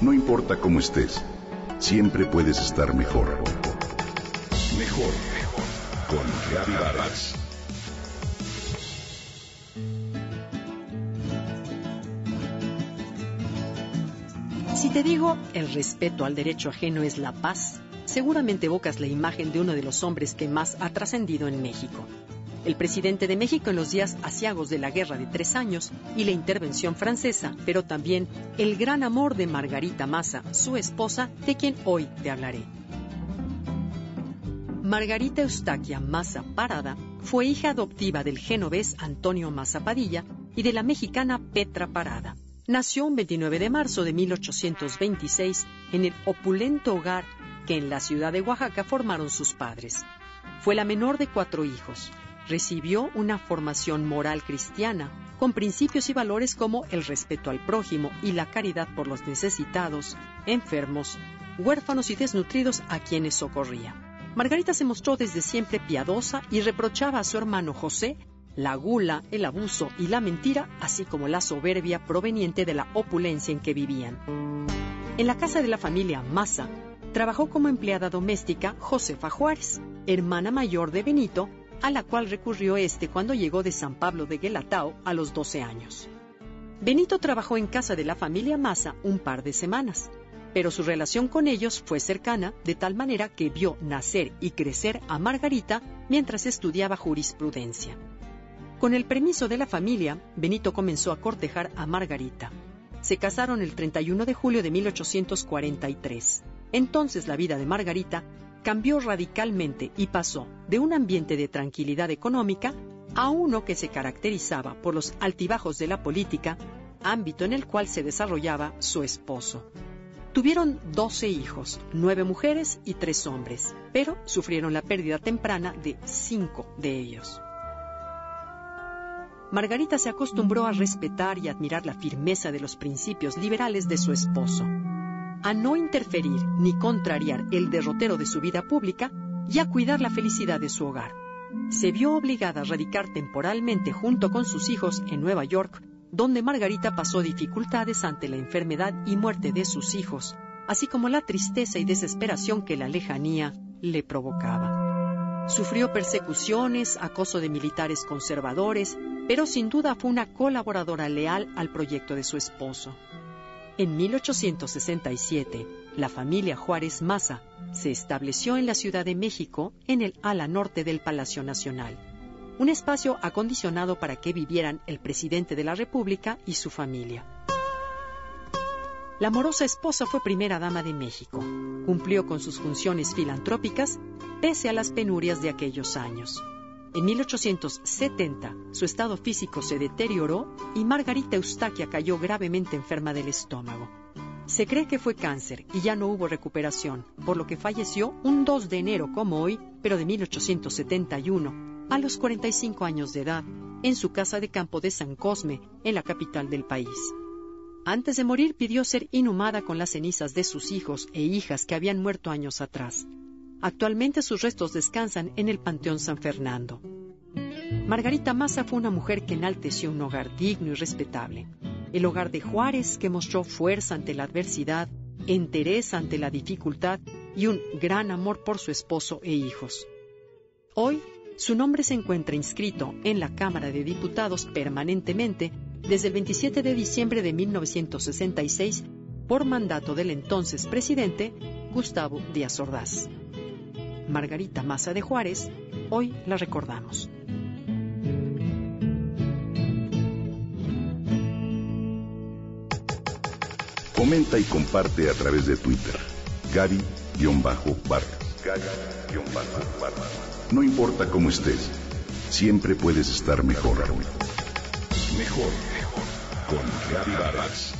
No importa cómo estés, siempre puedes estar mejor. Mejor, mejor. Con Reavivadas. Si te digo el respeto al derecho ajeno es la paz, seguramente evocas la imagen de uno de los hombres que más ha trascendido en México. El presidente de México en los días asiagos de la Guerra de Tres Años y la intervención francesa, pero también el gran amor de Margarita Massa, su esposa, de quien hoy te hablaré. Margarita Eustaquia Massa Parada fue hija adoptiva del genovés Antonio Massa Padilla y de la mexicana Petra Parada. Nació un 29 de marzo de 1826 en el opulento hogar que en la ciudad de Oaxaca formaron sus padres. Fue la menor de cuatro hijos. Recibió una formación moral cristiana, con principios y valores como el respeto al prójimo y la caridad por los necesitados, enfermos, huérfanos y desnutridos a quienes socorría. Margarita se mostró desde siempre piadosa y reprochaba a su hermano José la gula, el abuso y la mentira, así como la soberbia proveniente de la opulencia en que vivían. En la casa de la familia Massa, trabajó como empleada doméstica Josefa Juárez, hermana mayor de Benito, a la cual recurrió este cuando llegó de San Pablo de Guelatao a los 12 años. Benito trabajó en casa de la familia Massa un par de semanas, pero su relación con ellos fue cercana de tal manera que vio nacer y crecer a Margarita mientras estudiaba jurisprudencia. Con el permiso de la familia, Benito comenzó a cortejar a Margarita. Se casaron el 31 de julio de 1843. Entonces la vida de Margarita cambió radicalmente y pasó de un ambiente de tranquilidad económica a uno que se caracterizaba por los altibajos de la política, ámbito en el cual se desarrollaba su esposo. Tuvieron 12 hijos, nueve mujeres y tres hombres, pero sufrieron la pérdida temprana de cinco de ellos. Margarita se acostumbró a respetar y admirar la firmeza de los principios liberales de su esposo, a no interferir ni contrariar el derrotero de su vida pública y a cuidar la felicidad de su hogar. Se vio obligada a radicar temporalmente junto con sus hijos en Nueva York, donde Margarita pasó dificultades ante la enfermedad y muerte de sus hijos, así como la tristeza y desesperación que la lejanía le provocaba. Sufrió persecuciones, acoso de militares conservadores, pero sin duda fue una colaboradora leal al proyecto de su esposo. En 1867, la familia Juárez Maza se estableció en la Ciudad de México, en el ala norte del Palacio Nacional, un espacio acondicionado para que vivieran el presidente de la República y su familia. La amorosa esposa fue primera dama de México. Cumplió con sus funciones filantrópicas pese a las penurias de aquellos años. En 1870, su estado físico se deterioró y Margarita Eustaquia cayó gravemente enferma del estómago. Se cree que fue cáncer y ya no hubo recuperación, por lo que falleció un 2 de enero como hoy, pero de 1871, a los 45 años de edad, en su casa de campo de San Cosme, en la capital del país. Antes de morir pidió ser inhumada con las cenizas de sus hijos e hijas que habían muerto años atrás. Actualmente sus restos descansan en el Panteón San Fernando. Margarita Massa fue una mujer que enalteció un hogar digno y respetable. El hogar de Juárez que mostró fuerza ante la adversidad, entereza ante la dificultad y un gran amor por su esposo e hijos. Hoy, su nombre se encuentra inscrito en la Cámara de Diputados permanentemente desde el 27 de diciembre de 1966 por mandato del entonces presidente Gustavo Díaz Ordaz. Margarita Maza de Juárez, hoy la recordamos. Comenta y comparte a través de Twitter. Gaby-Vargas. No importa cómo estés, siempre puedes estar mejor. Mejor, mejor. Con Gaby Vargas.